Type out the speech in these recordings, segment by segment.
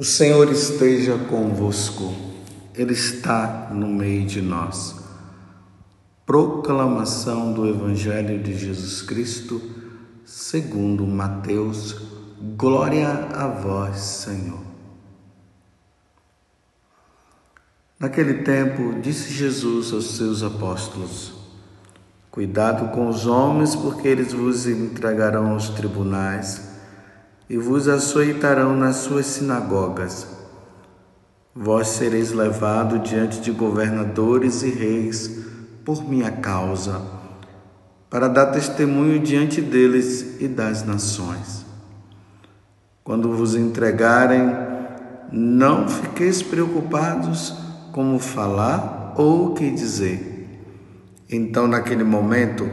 O Senhor esteja convosco, Ele está no meio de nós. Proclamação do Evangelho de Jesus Cristo, segundo Mateus. Glória a vós, Senhor. Naquele tempo, disse Jesus aos seus apóstolos: Cuidado com os homens, porque eles vos entregarão aos tribunais e vos açoitarão nas suas sinagogas. Vós sereis levado diante de governadores e reis por minha causa, para dar testemunho diante deles e das nações. Quando vos entregarem, não fiqueis preocupados como falar ou o que dizer. Então, naquele momento,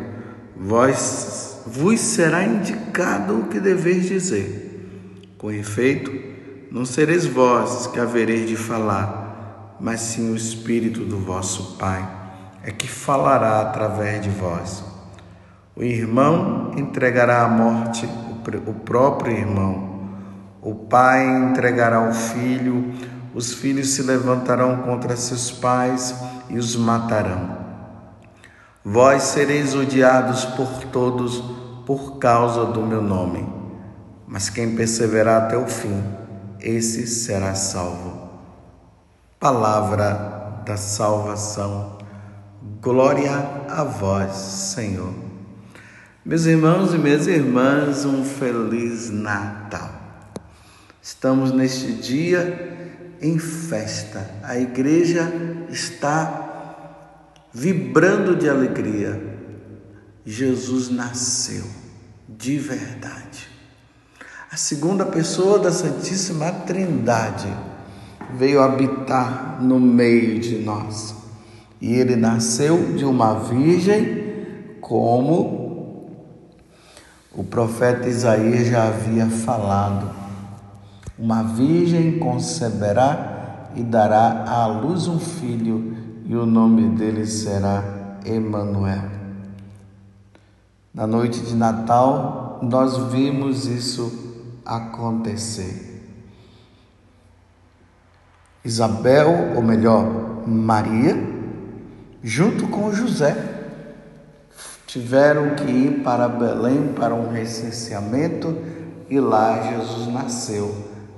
vós vos será indicado o que deveis dizer. Com efeito, não sereis vós que havereis de falar, mas sim o Espírito do vosso Pai é que falará através de vós. O irmão entregará à morte o próprio irmão. O pai entregará o filho. Os filhos se levantarão contra seus pais e os matarão. Vós sereis odiados por todos por causa do meu nome mas quem perseverar até o fim, esse será salvo. Palavra da salvação. Glória a vós, Senhor. Meus irmãos e minhas irmãs, um feliz Natal. Estamos neste dia em festa. A igreja está vibrando de alegria. Jesus nasceu de verdade. A segunda pessoa da Santíssima Trindade veio habitar no meio de nós. E ele nasceu de uma virgem, como o profeta Isaías já havia falado. Uma virgem conceberá e dará à luz um filho, e o nome dele será Emanuel. Na noite de Natal, nós vimos isso acontecer. Isabel, ou melhor, Maria, junto com José, tiveram que ir para Belém para um recenseamento e lá Jesus nasceu,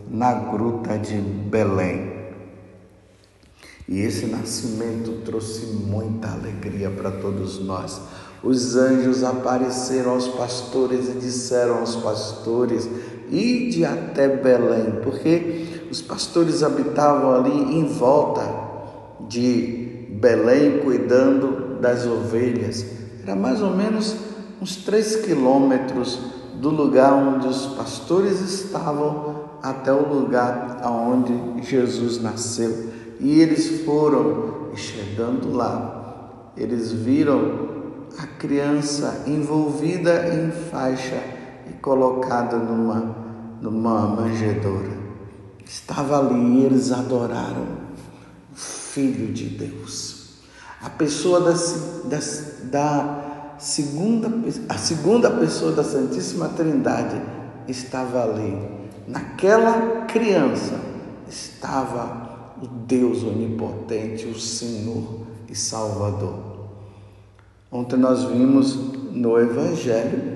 na gruta de Belém. E esse nascimento trouxe muita alegria para todos nós. Os anjos apareceram aos pastores e disseram aos pastores: Ide até Belém, porque os pastores habitavam ali em volta de Belém, cuidando das ovelhas. Era mais ou menos uns três quilômetros do lugar onde os pastores estavam até o lugar onde Jesus nasceu. E eles foram chegando lá. Eles viram a criança envolvida em faixa e colocada numa, numa manjedoura. Estava ali e eles adoraram o Filho de Deus. A pessoa da, da, da segunda, a segunda pessoa da Santíssima Trindade estava ali. Naquela criança estava o Deus onipotente, o Senhor e Salvador. Ontem nós vimos no Evangelho,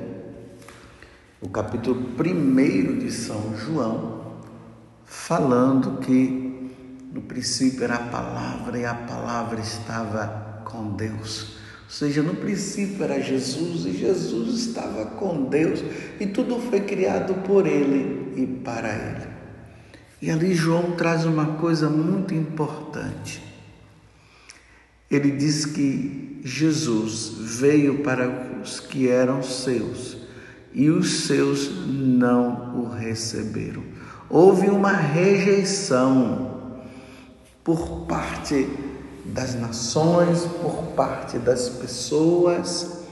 o capítulo 1 de São João, falando que no princípio era a palavra e a palavra estava com Deus. Ou seja, no princípio era Jesus e Jesus estava com Deus e tudo foi criado por Ele e para Ele. E ali João traz uma coisa muito importante. Ele diz que Jesus veio para os que eram seus e os seus não o receberam. Houve uma rejeição por parte das nações, por parte das pessoas,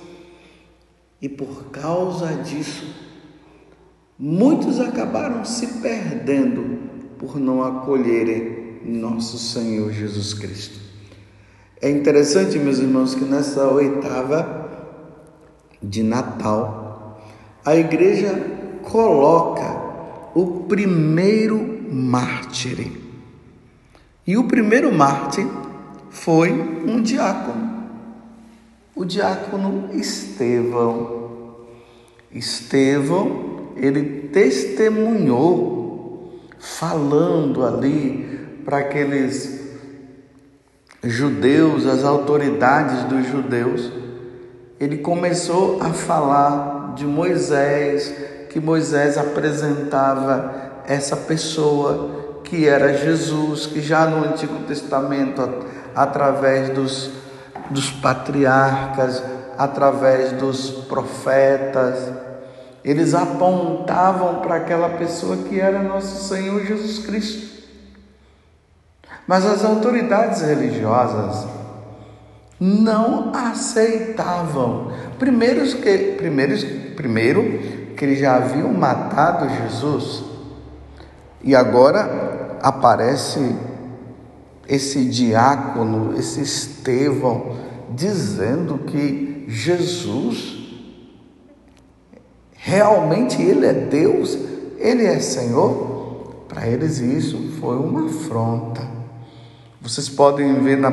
e por causa disso, muitos acabaram se perdendo por não acolherem nosso Senhor Jesus Cristo. É interessante, meus irmãos, que nessa oitava de Natal, a igreja coloca o primeiro mártir. E o primeiro mártir foi um diácono, o diácono Estevão. Estevão, ele testemunhou, falando ali para aqueles judeus, as autoridades dos judeus, ele começou a falar de Moisés, que Moisés apresentava essa pessoa que era Jesus, que já no Antigo Testamento, através dos, dos patriarcas, através dos profetas, eles apontavam para aquela pessoa que era nosso Senhor Jesus Cristo. Mas as autoridades religiosas não aceitavam. Primeiro que, primeiro, primeiro que eles já haviam matado Jesus e agora aparece esse diácono, esse Estevão, dizendo que Jesus realmente ele é Deus, ele é Senhor. Para eles isso foi uma afronta. Vocês podem ver na,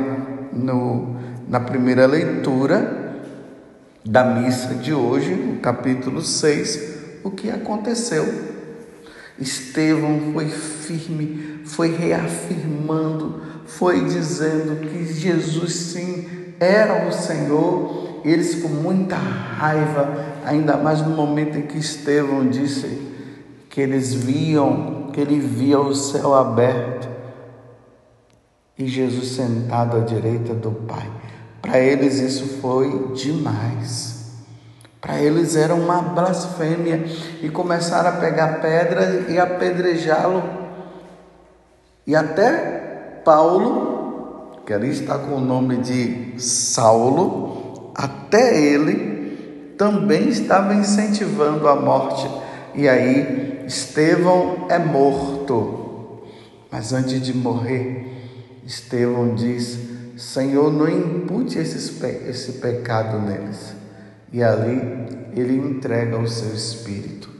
no, na primeira leitura da missa de hoje, no capítulo 6, o que aconteceu. Estevão foi firme, foi reafirmando, foi dizendo que Jesus sim era o Senhor. Eles com muita raiva, ainda mais no momento em que Estevão disse que eles viam, que ele via o céu aberto e Jesus sentado à direita do Pai. Para eles isso foi demais. Para eles era uma blasfêmia e começaram a pegar pedras e apedrejá-lo. E até Paulo, que ali está com o nome de Saulo, até ele também estava incentivando a morte. E aí Estevão é morto. Mas antes de morrer, Estevão diz: Senhor, não impute esses, esse pecado neles. E ali ele entrega o seu espírito.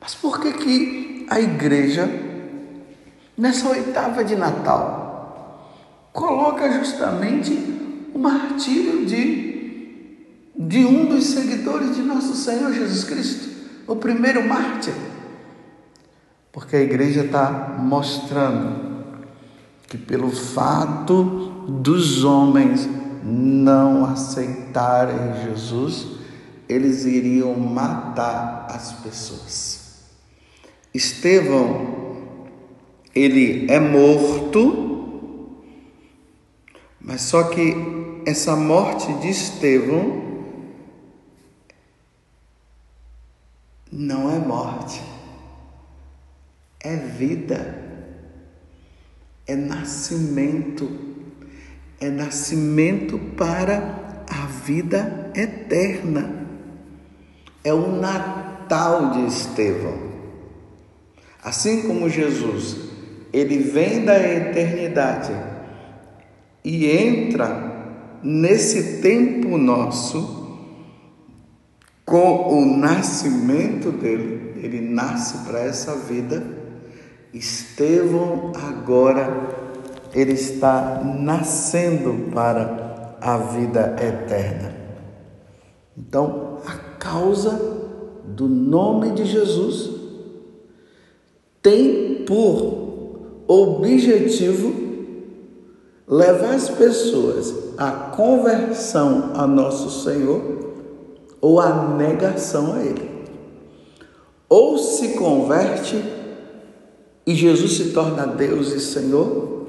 Mas por que, que a igreja, nessa oitava de Natal, coloca justamente o martírio de, de um dos seguidores de nosso Senhor Jesus Cristo, o primeiro mártir? Porque a igreja está mostrando que pelo fato dos homens não aceitarem Jesus, eles iriam matar as pessoas. Estevão, ele é morto, mas só que essa morte de Estevão não é morte, é vida é nascimento, é nascimento para a vida eterna. É o Natal de Estevão. Assim como Jesus, ele vem da eternidade e entra nesse tempo nosso com o nascimento dele, ele nasce para essa vida Estevão agora ele está nascendo para a vida eterna. Então, a causa do nome de Jesus tem por objetivo levar as pessoas à conversão a nosso Senhor ou à negação a Ele. Ou se converte e Jesus se torna Deus e Senhor,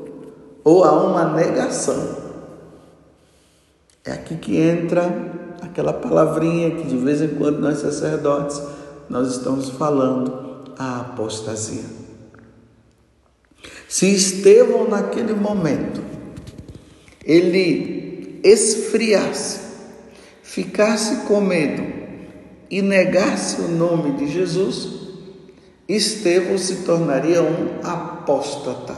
ou há uma negação. É aqui que entra aquela palavrinha que de vez em quando nós sacerdotes nós estamos falando, a apostasia. Se Estevão naquele momento ele esfriasse, ficasse com medo e negasse o nome de Jesus, Estevão se tornaria um apóstata.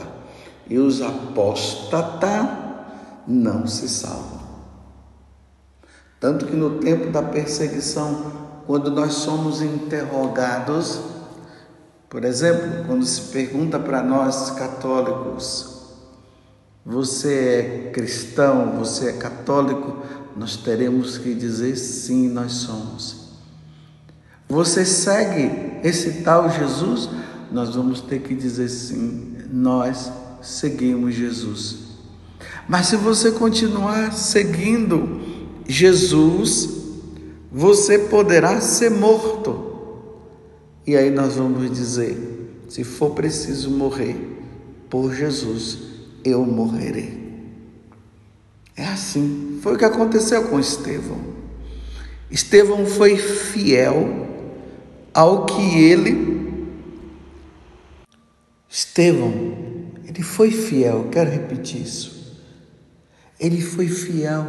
E os apóstatas não se salvam. Tanto que no tempo da perseguição, quando nós somos interrogados Por exemplo, quando se pergunta para nós católicos, você é cristão, você é católico, nós teremos que dizer sim, nós somos. Você segue esse tal Jesus? Nós vamos ter que dizer sim, nós seguimos Jesus. Mas se você continuar seguindo Jesus, você poderá ser morto. E aí nós vamos dizer: se for preciso morrer por Jesus, eu morrerei. É assim. Foi o que aconteceu com Estevão. Estevão foi fiel ao que ele. Estevão, ele foi fiel, quero repetir isso. Ele foi fiel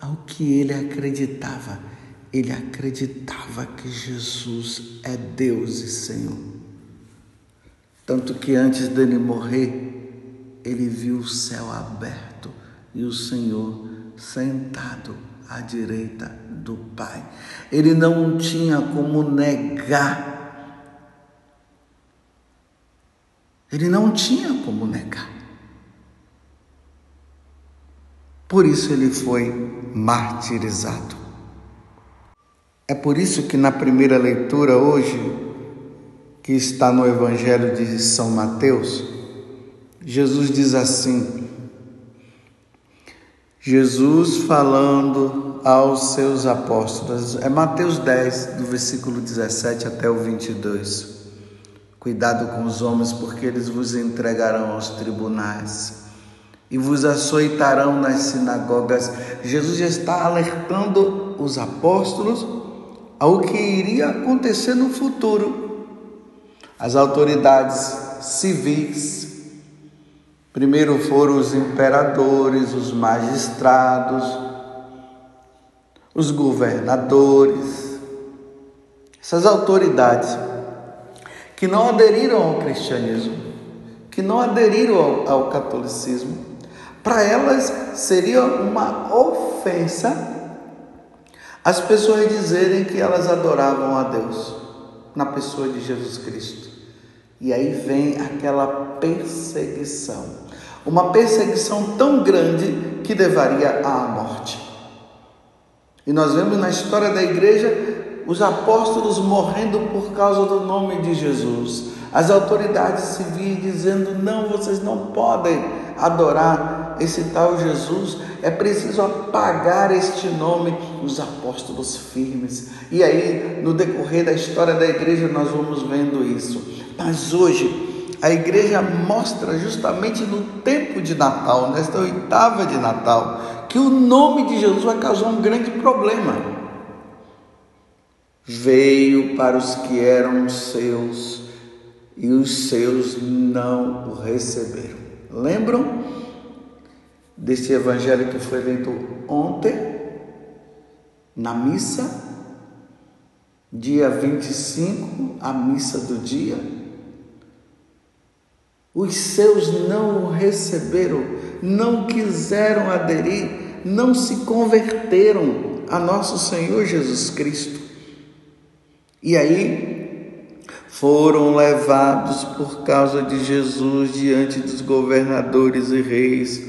ao que ele acreditava. Ele acreditava que Jesus é Deus e Senhor. Tanto que antes dele morrer, ele viu o céu aberto e o Senhor sentado à direita do Pai. Ele não tinha como negar. Ele não tinha como negar. Por isso ele foi martirizado. É por isso que na primeira leitura hoje, que está no Evangelho de São Mateus, Jesus diz assim: Jesus falando aos seus apóstolos, é Mateus 10, do versículo 17 até o 22. Cuidado com os homens, porque eles vos entregarão aos tribunais e vos açoitarão nas sinagogas. Jesus já está alertando os apóstolos ao que iria acontecer no futuro. As autoridades civis, primeiro foram os imperadores, os magistrados, os governadores, essas autoridades que não aderiram ao cristianismo, que não aderiram ao, ao catolicismo, para elas seria uma ofensa as pessoas dizerem que elas adoravam a Deus na pessoa de Jesus Cristo. E aí vem aquela perseguição. Uma perseguição tão grande que levaria à morte. E nós vemos na história da igreja os apóstolos morrendo por causa do nome de Jesus. As autoridades civis dizendo: não, vocês não podem adorar esse tal Jesus, é preciso apagar este nome, os apóstolos firmes. E aí, no decorrer da história da igreja, nós vamos vendo isso. Mas hoje, a igreja mostra justamente no tempo de Natal, nesta oitava de Natal, que o nome de Jesus vai causar um grande problema. Veio para os que eram seus e os seus não o receberam. Lembram desse evangelho que foi lido ontem, na missa, dia 25, a missa do dia? Os seus não o receberam, não quiseram aderir, não se converteram a nosso Senhor Jesus Cristo. E aí foram levados por causa de Jesus diante dos governadores e reis.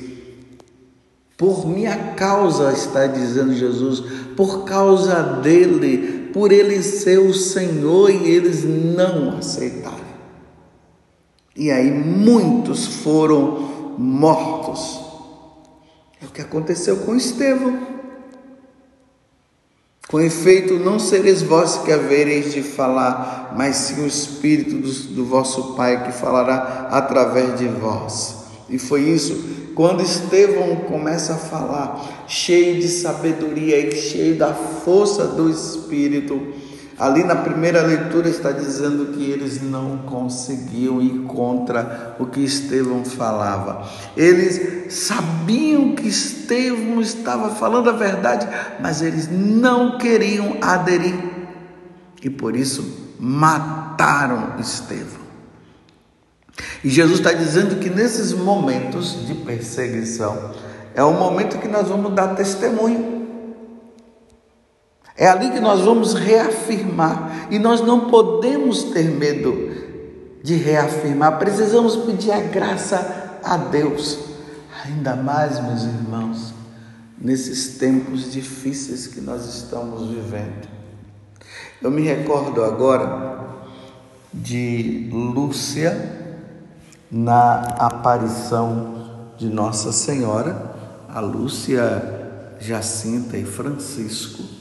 Por minha causa, está dizendo Jesus, por causa dele, por ele ser o Senhor e eles não aceitaram. E aí muitos foram mortos. É o que aconteceu com Estevão. Com efeito, não sereis vós que havereis de falar, mas sim o Espírito do, do, vosso Pai que falará através de vós. E foi isso, quando Estevão começa a falar, cheio de sabedoria e cheio da força do Espírito, Ali na primeira leitura está dizendo que eles não conseguiam ir contra o que Estevão falava. Eles sabiam que Estevão estava falando a verdade, mas eles não queriam aderir. E por isso mataram Estevão. E Jesus está dizendo que nesses momentos de perseguição é o momento que nós vamos dar testemunho. É ali que nós vamos reafirmar e nós não podemos ter medo de reafirmar. Precisamos pedir a graça a Deus, ainda mais, meus irmãos, nesses tempos difíceis que nós estamos vivendo. Eu me recordo agora de Lúcia na aparição de Nossa Senhora, a Lúcia, Jacinta e Francisco.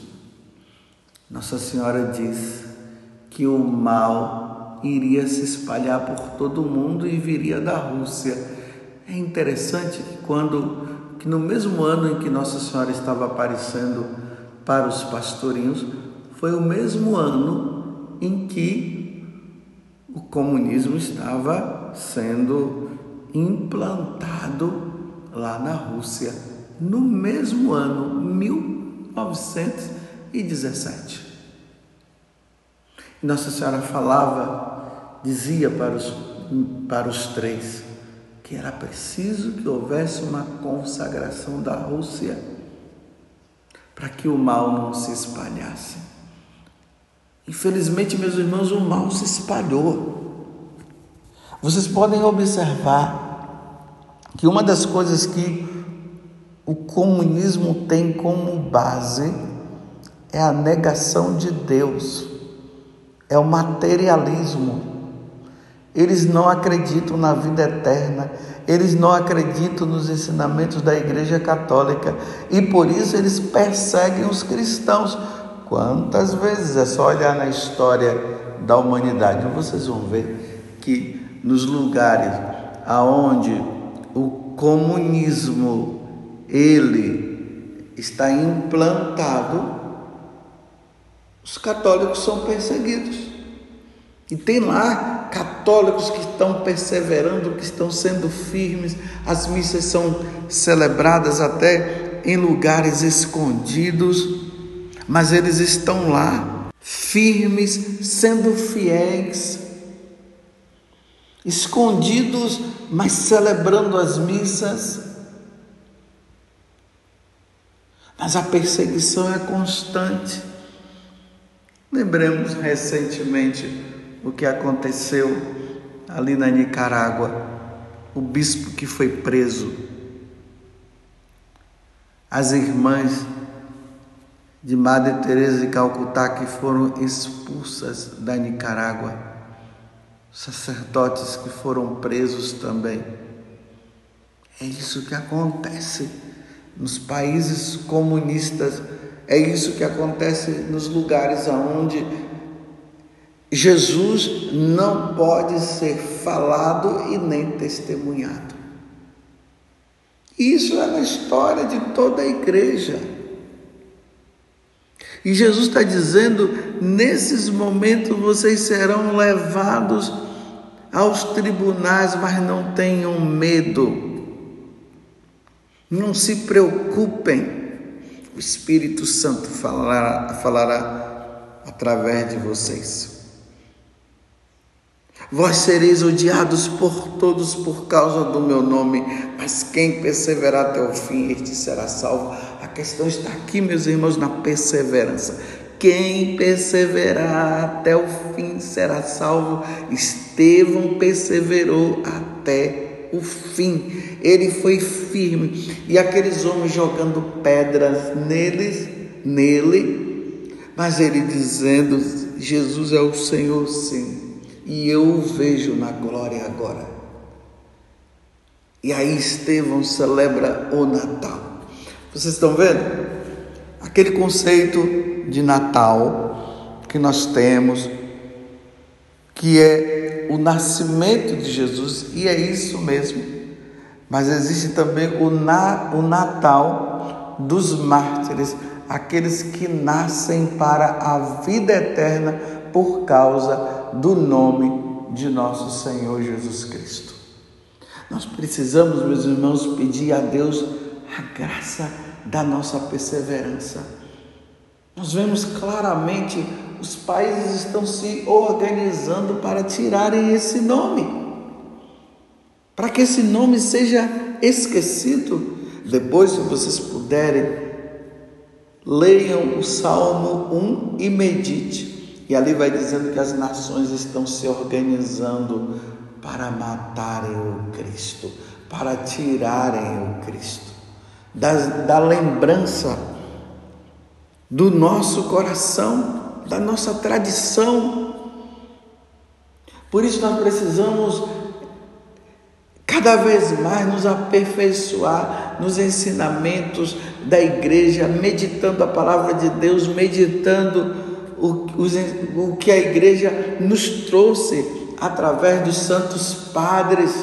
Nossa Senhora diz que o mal iria se espalhar por todo o mundo e viria da Rússia. É interessante que quando que no mesmo ano em que Nossa Senhora estava aparecendo para os pastorinhos, foi o mesmo ano em que o comunismo estava sendo implantado lá na Rússia, no mesmo ano, 1917. Nossa Senhora falava, dizia para os, para os três que era preciso que houvesse uma consagração da Rússia para que o mal não se espalhasse. Infelizmente, meus irmãos, o mal se espalhou. Vocês podem observar que uma das coisas que o comunismo tem como base é a negação de Deus. É o materialismo. Eles não acreditam na vida eterna, eles não acreditam nos ensinamentos da Igreja Católica. E por isso eles perseguem os cristãos. Quantas vezes? É só olhar na história da humanidade, vocês vão ver que nos lugares aonde o comunismo ele está implantado, os católicos são perseguidos. E tem lá católicos que estão perseverando, que estão sendo firmes. As missas são celebradas até em lugares escondidos, mas eles estão lá, firmes, sendo fiéis, escondidos, mas celebrando as missas. Mas a perseguição é constante. Lembremos recentemente o que aconteceu ali na Nicarágua, o bispo que foi preso, as irmãs de Madre Teresa de Calcutá que foram expulsas da Nicarágua, sacerdotes que foram presos também. É isso que acontece nos países comunistas é isso que acontece nos lugares aonde Jesus não pode ser falado e nem testemunhado. Isso é na história de toda a igreja. E Jesus está dizendo: nesses momentos vocês serão levados aos tribunais, mas não tenham medo, não se preocupem o Espírito Santo falará, falará através de vocês. Vós sereis odiados por todos por causa do meu nome, mas quem perseverar até o fim, este será salvo. A questão está aqui, meus irmãos, na perseverança. Quem perseverar até o fim será salvo. Estevão perseverou até o fim. Ele foi firme. E aqueles homens jogando pedras neles, nele, mas ele dizendo: Jesus é o Senhor, sim. E eu o vejo na glória agora. E aí Estevão celebra o Natal. Vocês estão vendo? Aquele conceito de Natal que nós temos, que é o nascimento de Jesus, e é isso mesmo. Mas existe também o, na, o Natal dos mártires, aqueles que nascem para a vida eterna por causa do nome de nosso Senhor Jesus Cristo. Nós precisamos, meus irmãos, pedir a Deus a graça da nossa perseverança. Nós vemos claramente os países estão se organizando para tirarem esse nome. Para que esse nome seja esquecido. Depois, se vocês puderem, leiam o Salmo 1 e medite. E ali vai dizendo que as nações estão se organizando para matarem o Cristo, para tirarem o Cristo, da, da lembrança do nosso coração, da nossa tradição. Por isso nós precisamos cada vez mais nos aperfeiçoar nos ensinamentos da igreja, meditando a palavra de Deus, meditando o, o, o que a igreja nos trouxe através dos santos padres,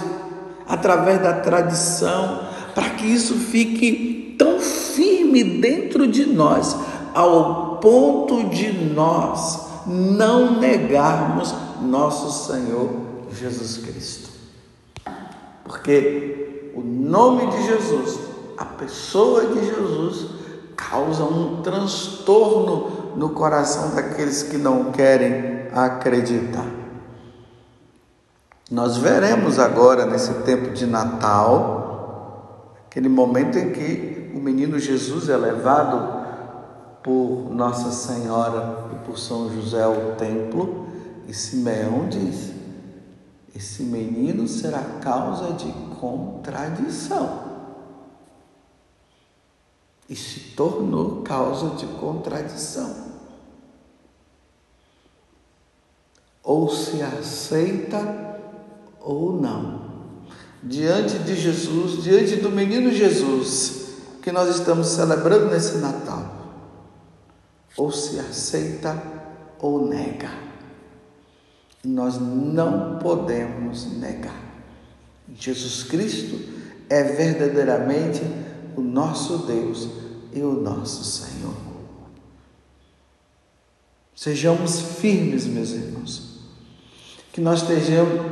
através da tradição, para que isso fique tão firme dentro de nós, ao ponto de nós não negarmos nosso Senhor Jesus Cristo. Porque o nome de Jesus, a pessoa de Jesus, causa um transtorno no coração daqueles que não querem acreditar. Nós veremos agora, nesse tempo de Natal, aquele momento em que o menino Jesus é levado por Nossa Senhora e por São José ao templo, e Simeão diz: esse menino será causa de contradição. E se tornou causa de contradição. Ou se aceita ou não. Diante de Jesus, diante do menino Jesus, que nós estamos celebrando nesse Natal. Ou se aceita ou nega nós não podemos negar. Jesus Cristo é verdadeiramente o nosso Deus e o nosso Senhor. Sejamos firmes, meus irmãos, que nós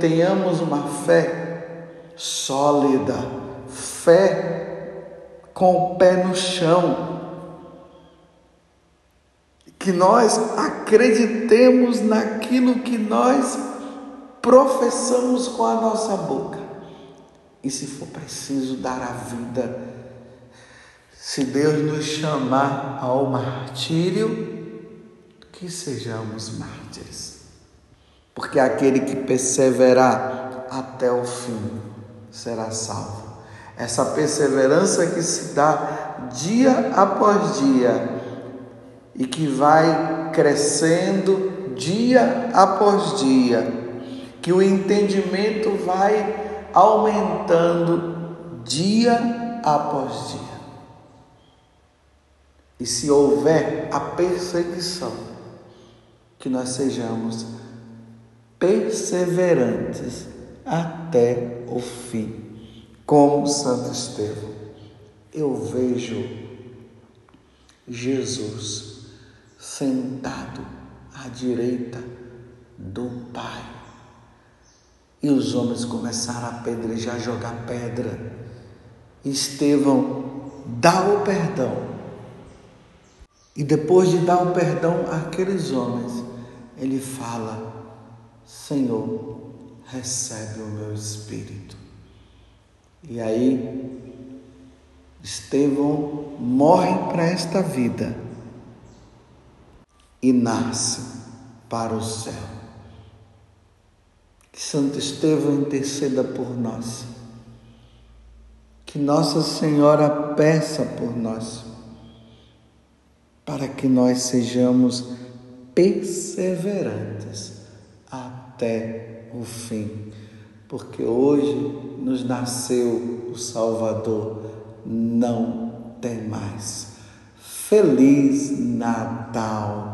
tenhamos uma fé sólida, fé com o pé no chão, que nós acreditemos naquilo que nós professamos com a nossa boca. E se for preciso dar a vida, se Deus nos chamar ao martírio, que sejamos mártires. Porque aquele que perseverar até o fim será salvo. Essa perseverança que se dá dia após dia e que vai crescendo dia após dia, que o entendimento vai aumentando dia após dia. E se houver a perseguição, que nós sejamos perseverantes até o fim, como Santo Estevão. Eu vejo Jesus sentado à direita do Pai. E os homens começaram a apedrejar, jogar pedra. Estevão dá o perdão. E depois de dar o perdão àqueles homens, ele fala: Senhor, recebe o meu espírito. E aí, Estevão morre para esta vida e nasce para o céu. Que Santo Estevão interceda por nós. Que Nossa Senhora peça por nós, para que nós sejamos perseverantes até o fim, porque hoje nos nasceu o Salvador, não tem mais. Feliz Natal!